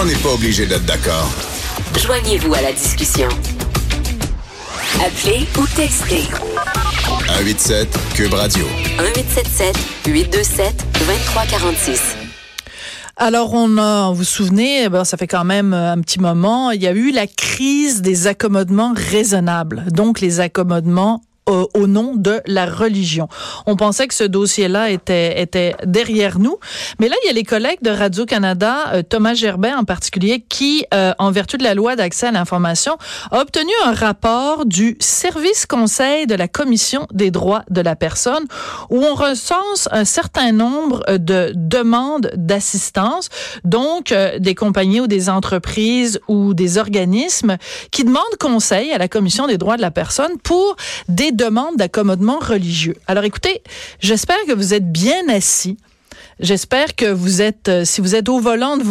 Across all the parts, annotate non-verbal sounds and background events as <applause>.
On n'est pas obligé d'être d'accord. Joignez-vous à la discussion. Appelez ou textez. 187 Cube Radio. 1877 827 2346. Alors, on a, vous vous souvenez, eh ben, ça fait quand même euh, un petit moment, il y a eu la crise des accommodements raisonnables. Donc, les accommodements euh, au nom de la religion. On pensait que ce dossier-là était, était derrière nous. Mais là, il y a les collègues de Radio-Canada, euh, Thomas Gerbet en particulier, qui, euh, en vertu de la loi d'accès à l'information, a obtenu un rapport du Service Conseil de la Commission des droits de la personne où on recense un certain nombre de demandes d'assistance, donc des compagnies ou des entreprises ou des organismes qui demandent conseil à la Commission des droits de la personne pour des demande d'accommodement religieux. Alors écoutez, j'espère que vous êtes bien assis. J'espère que vous êtes, euh, si vous êtes au volant de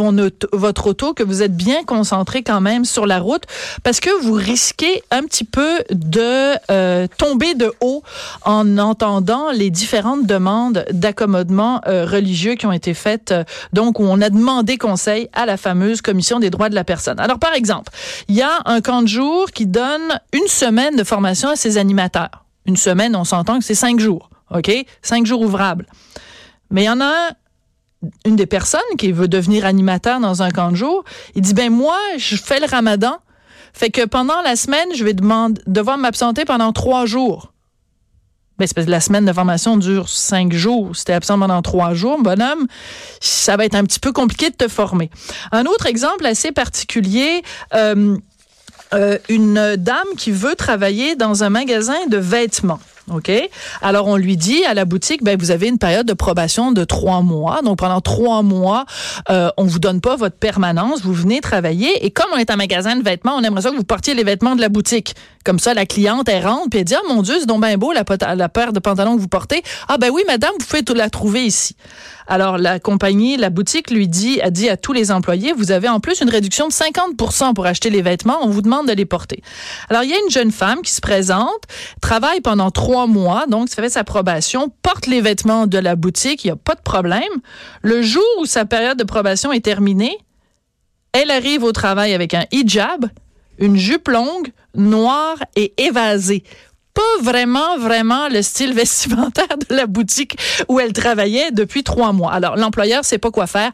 votre auto, que vous êtes bien concentré quand même sur la route, parce que vous risquez un petit peu de euh, tomber de haut en entendant les différentes demandes d'accommodement euh, religieux qui ont été faites, donc où on a demandé conseil à la fameuse commission des droits de la personne. Alors par exemple, il y a un camp de jour qui donne une semaine de formation à ses animateurs. Une semaine, on s'entend que c'est cinq jours, ok, cinq jours ouvrables. Mais il y en a une des personnes qui veut devenir animateur dans un camp de jour. Il dit, ben moi, je fais le ramadan. Fait que pendant la semaine, je vais devoir m'absenter pendant trois jours. Ben, c'est la semaine de formation dure cinq jours. Si t'es absent pendant trois jours, bonhomme, ça va être un petit peu compliqué de te former. Un autre exemple assez particulier, euh, euh, une dame qui veut travailler dans un magasin de vêtements. OK? Alors, on lui dit à la boutique, ben, vous avez une période de probation de trois mois. Donc, pendant trois mois, euh, on vous donne pas votre permanence. Vous venez travailler. Et comme on est un magasin de vêtements, on aimerait ça que vous portiez les vêtements de la boutique. Comme ça, la cliente, elle rentre puis elle dit, ah, mon Dieu, c'est donc bien beau, la, paire de pantalons que vous portez. Ah, ben oui, madame, vous pouvez la trouver ici. Alors, la compagnie, la boutique lui dit, a dit à tous les employés, vous avez en plus une réduction de 50% pour acheter les vêtements. On vous demande de les porter. Alors, il y a une jeune femme qui se présente, travaille pendant trois mois, donc ça fait sa probation, porte les vêtements de la boutique, il n'y a pas de problème. Le jour où sa période de probation est terminée, elle arrive au travail avec un hijab, une jupe longue, noire et évasée pas vraiment, vraiment le style <laughs> vestimentaire de la boutique où elle travaillait depuis trois mois. Alors, l'employeur sait pas quoi faire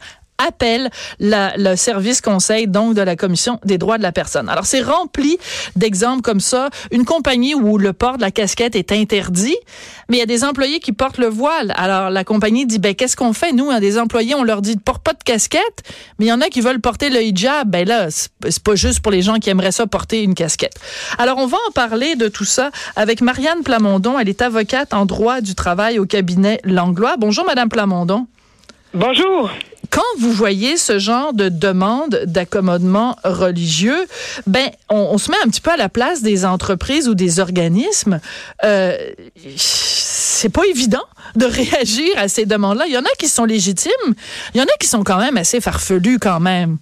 appelle le service conseil donc de la commission des droits de la personne. Alors c'est rempli d'exemples comme ça, une compagnie où le port de la casquette est interdit, mais il y a des employés qui portent le voile. Alors la compagnie dit ben qu'est-ce qu'on fait? Nous a des employés on leur dit porte pas de casquette, mais il y en a qui veulent porter le hijab. Ben là c'est pas juste pour les gens qui aimeraient ça porter une casquette. Alors on va en parler de tout ça avec Marianne Plamondon, elle est avocate en droit du travail au cabinet Langlois. Bonjour madame Plamondon. Bonjour quand vous voyez ce genre de demande d'accommodement religieux, ben on, se met un petit peu à la place des entreprises ou des organismes. Euh, c'est pas évident de <laughs> réagir à ces demandes-là. Il y en a qui sont légitimes, il y en a qui sont quand même assez farfelus quand même.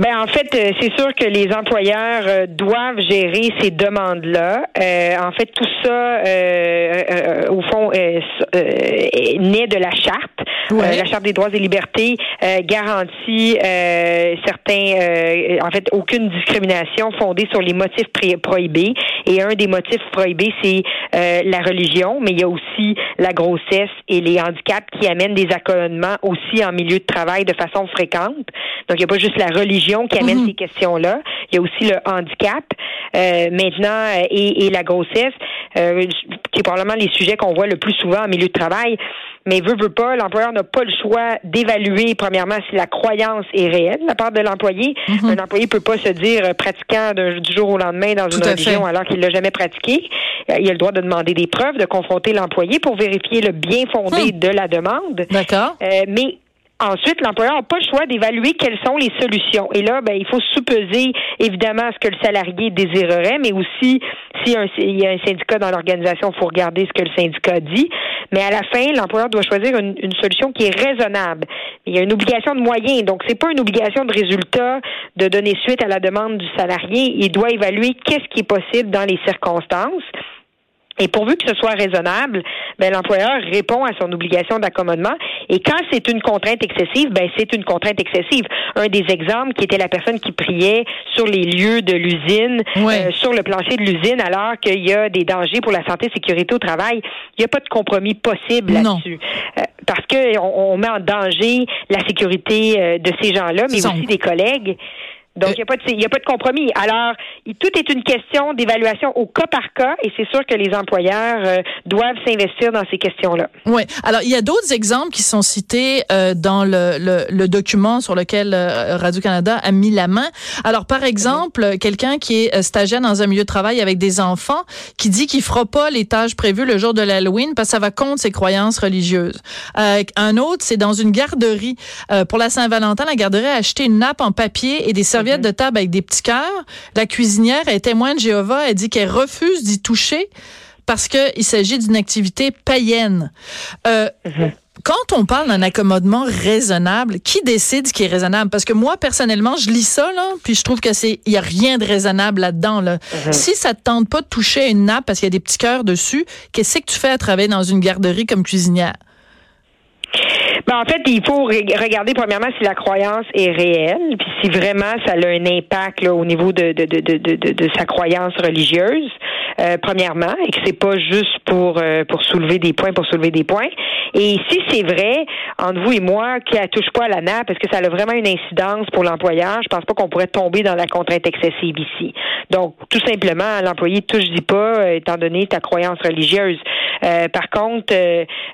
Ben en fait, euh, c'est sûr que les employeurs euh, doivent gérer ces demandes-là. Euh, en fait, tout ça, au fond, naît de la charte. la charte des droits et libertés garantit certains, en fait, aucune discrimination fondée sur les motifs prohibés. Et un des motifs prohibés, c'est la religion, mais il y a aussi la grossesse et les handicaps qui amènent des accommodements aussi en milieu de travail de façon fréquente. Donc, il n'y a pas juste la religion qui amène mhm. ces questions-là. Il y a aussi le handicap euh, maintenant euh, et, la grossesse, euh, qui est probablement les sujets qu'on voit le plus souvent en milieu de travail. Mais veut, veut pas, l'employeur n'a pas le choix d'évaluer, premièrement, si la croyance est réelle de la part de l'employé. Mhm. Un employé peut pas se dire pratiquant du jour au lendemain dans une religion alors qu'il l'a jamais pratiqué. Il a le droit de demander des preuves, de confronter l'employé pour vérifier le bien fondé hmm. de la demande. D'accord. mais Ensuite, l'employeur n'a pas le choix d'évaluer quelles sont les solutions. Et là, ben, il faut sous-peser évidemment ce que le salarié désirerait, mais aussi s'il y a un syndicat dans l'organisation, il faut regarder ce que le syndicat dit. Mais à la fin, l'employeur doit choisir une, solution qui est raisonnable. Il y a une obligation de moyens, donc c'est pas une obligation de résultat de donner suite à la demande du salarié. Il doit évaluer qu'est-ce qui est possible dans les circonstances. Et pourvu que ce soit raisonnable, ben, l'employeur répond à son obligation d'accommodement. Et quand c'est une contrainte excessive, ben, c'est une contrainte excessive. Un des exemples qui était la personne qui priait sur les lieux de l'usine, euh, sur le plancher de l'usine, alors qu'il y a des dangers pour la santé et sécurité au travail. Il n'y a pas de compromis possible là-dessus. Euh, parce qu'on on met en danger la sécurité euh, de ces gens-là, mais aussi des collègues. Donc, il n'y a, pas de compromis. Alors, tout est une question d'évaluation au cas par cas et c'est sûr que les employeurs euh, doivent s'investir dans ces questions-là. Oui. Alors, il y a d'autres exemples qui sont cités euh, dans le, le, document sur lequel euh, Radio-Canada a mis la main. Alors, par exemple, quelqu'un qui est stagiaire dans un milieu de travail avec des enfants qui dit qu'il fera pas les tâches prévues le jour de l'Halloween parce que ça va contre ses croyances religieuses. un autre, c'est dans une garderie. pour la Saint-Valentin, la garderie a acheté une nappe en papier et des serviettes de table avec des petits cœurs. La cuisinière est témoin de Jéhovah. Elle dit qu'elle refuse d'y toucher parce qu'il s'agit d'une activité païenne. Euh, mhm. Quand on parle d'un accommodement raisonnable, qui décide ce qui est raisonnable? Parce que moi personnellement, je lis ça là, puis je trouve que c'est il y a rien de raisonnable là-dedans là. Mhm. Si ça te tente pas de toucher une nappe parce qu'il y a des petits cœurs dessus, qu'est-ce que tu fais à travailler dans une garderie comme cuisinière? Ben, en fait, il faut regarder premièrement si la croyance est réelle, puis si vraiment ça a un impact là, au niveau de, de, de, de, de sa croyance religieuse, euh, premièrement, et que c'est pas juste pour euh, pour soulever des points pour soulever des points. Et si c'est vrai, entre vous et moi, qu'elle touche pas à la nappe, parce que ça a vraiment une incidence pour l'employeur, je pense pas qu'on pourrait tomber dans la contrainte excessive ici. Donc, tout simplement, l'employé touche dis pas, euh, étant donné ta croyance religieuse. par contre,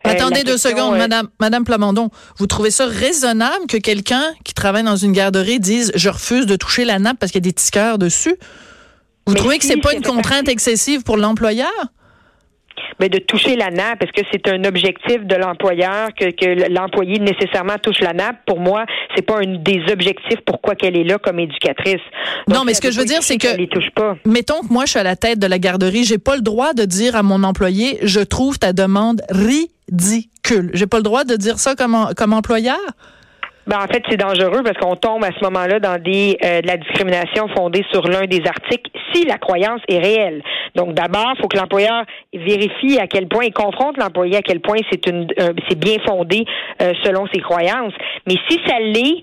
attendez deux secondes, Madame Madame Plamondon, vous trouvez ça raisonnable que quelqu'un qui travaille dans une garderie dise je refuse de toucher la nappe parce qu'il y a des tickeurs dessus? Vous trouvez que c'est pas une contrainte excessive pour l'employeur? Mais de toucher la nappe, est-ce que c'est un objectif de l'employeur que, que l'employé nécessairement touche la nappe? Pour moi, c'est pas un des objectifs pourquoi qu'elle est là comme éducatrice. non, mais ce que je veux dire, c'est que, les touche pas. mettons que moi, je suis à la tête de la garderie, j'ai pas le droit de dire à mon employé, je trouve ta demande ridicule. J'ai pas le droit de dire ça comme, comme employeur? Ben, en fait, c'est dangereux parce qu'on tombe à ce moment-là dans des euh, de la discrimination fondée sur l'un des articles si la croyance est réelle. Donc d'abord, il faut que l'employeur vérifie à quel point il confronte l'employé à quel point c'est une euh, c'est bien fondé euh, selon ses croyances. Mais si ça l'est,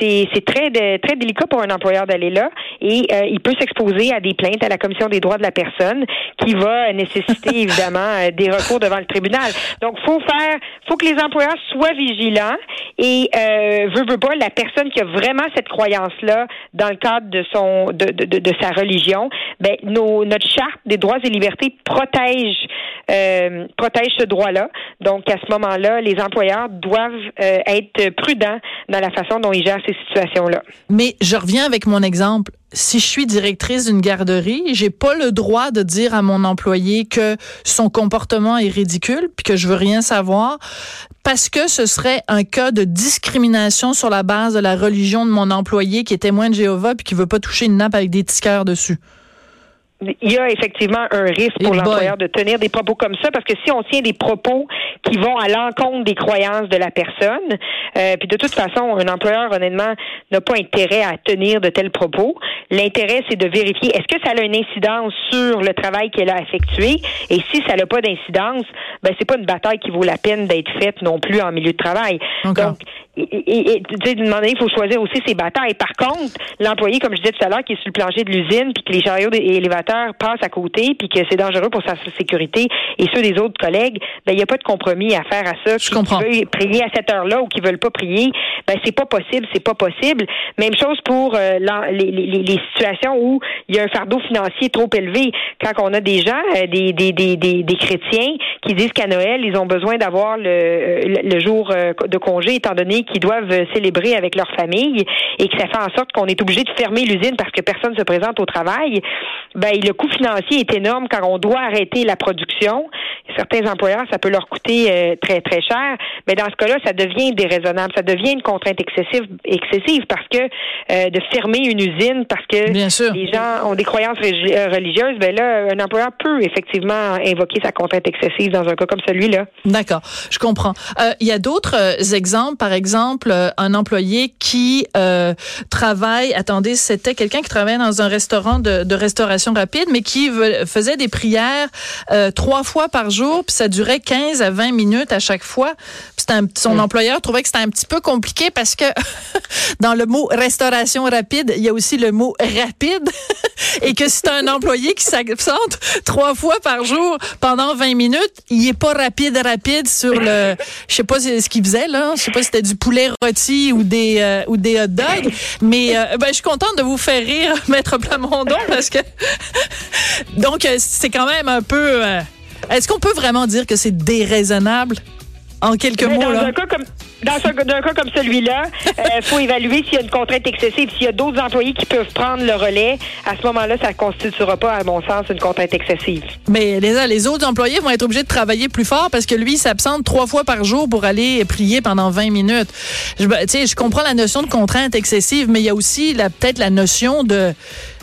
c'est c'est très très délicat pour un employeur d'aller là et il peut s'exposer à des plaintes à la commission des droits de la personne qui va nécessiter <laughs> évidemment des recours devant le tribunal. Donc faut faire faut que les employeurs soient vigilants et euh, veut, veut pas, la personne qui a vraiment cette croyance-là dans le cadre de son de, de, de, sa religion, ben nos, notre charte des droits et libertés protège euh, protège ce droit-là. Donc à ce moment-là, les employeurs doivent euh, être prudents dans la façon dont ils gèrent ces situations-là. Mais je reviens avec mon exemple si je suis directrice d'une garderie, j'ai pas le droit de dire à mon employé que son comportement est ridicule puis que je veux rien savoir parce que ce serait un cas de discrimination sur la base de la religion de mon employé qui est témoin de Jéhovah puis qui veut pas toucher une nappe avec des tickers dessus il y a effectivement un risque pour l'employeur de tenir des propos comme ça parce que si on tient des propos qui vont à l'encontre des croyances de la personne, euh, puis de toute façon, un employeur honnêtement n'a pas intérêt à tenir de tels propos. L'intérêt, c'est de vérifier est-ce que ça a une incidence sur le travail qu'elle a effectué? Et si ça n'a pas d'incidence, ben c'est pas une bataille qui vaut la peine d'être faite non plus en milieu de travail. Donc, et, et, et tu sais, il faut choisir aussi ses batailles. Par contre, l'employé, comme je disais tout à l'heure, qui est sur le plancher de l'usine, puis que les chariots élévateurs passe à côté puis que c'est dangereux pour sa sécurité et ceux des autres collègues, ben il n'y a pas de compromis à faire à ça. Je comprends. Qui veulent prier à cette heure-là ou qui veulent pas prier, ben c'est pas possible, c'est pas possible. Même chose pour euh, les, les, les, situations où il y a un fardeau financier trop élevé. Quand on a des gens, euh, des, des, des, des, chrétiens qui disent qu'à Noël, ils ont besoin d'avoir le, euh, le, jour de congé étant donné qu'ils doivent célébrer avec leur famille et que ça fait en sorte qu'on est obligé de fermer l'usine parce que personne se présente au travail, ben le coût financier est énorme quand on doit arrêter la production. Certains employeurs, ça peut leur coûter euh, très, très cher. Mais dans ce cas-là, ça devient déraisonnable. Ça devient une contrainte excessive, excessive parce que euh, de fermer une usine parce que les gens ont des croyances euh, religieuses, ben là, un employeur peut effectivement invoquer sa contrainte excessive dans un cas comme celui-là. D'accord, je comprends. Il y a d'autres exemples, par exemple, exemple, euh, un employé qui euh, travaille, attendez, c'était quelqu'un qui travaillait dans un restaurant de, de restauration rapide, mais qui ve- faisait des prières euh, trois fois par jour, puis ça durait 15 à 20 minutes à chaque fois. Puis un- son employeur trouvait que c'était un petit peu compliqué parce que <laughs> dans le mot restauration rapide, il y a aussi le mot rapide. <laughs> Et que si tu un employé qui s'absente trois fois par jour pendant 20 minutes, il est pas rapide rapide sur le je sais pas ce qu'il faisait là, je sais pas si c'était du poulet rôti ou des euh, ou des hot dogs, mais euh, ben je suis contente de vous faire rire <laughs> maître Plamondon parce que <laughs> donc euh, c'est quand même un peu est-ce qu'on peut vraiment dire que c'est déraisonnable? En quelques Mais mots dans là un cas comme dans un, cas comme celui-là, il <laughs> faut évaluer s'il y a une contrainte excessive. S'il y a d'autres employés qui peuvent prendre le relais, à ce moment-là, ça ne constituera pas, à mon sens, une contrainte excessive. Mais les, les autres employés vont être obligés de travailler plus fort parce que lui il s'absente trois fois par jour pour aller prier pendant 20 minutes. Je, ben, tu sais, je comprends la notion de contrainte excessive, mais il y a aussi peut-être la notion de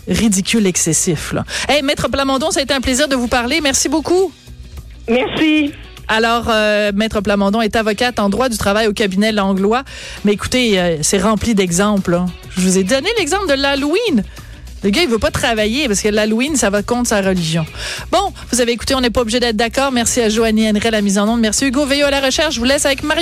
ridicule excessif. Là. Hey, Maître Plamondon, ça a été un plaisir de vous parler. Merci beaucoup. Merci. Alors, euh, Maître Plamondon est avocate en droit du travail au cabinet Langlois. Mais écoutez, euh, c'est rempli d'exemples. hein. Je vous ai donné l'exemple de l'Halloween. Le gars, il veut pas travailler parce que l'Halloween, ça va contre sa religion. Bon, vous avez écouté, on n'est pas obligé d'être d'accord. Merci à Joanie Henry la mise en onde. Merci Hugo Veillot à la recherche. Je vous laisse avec Mario.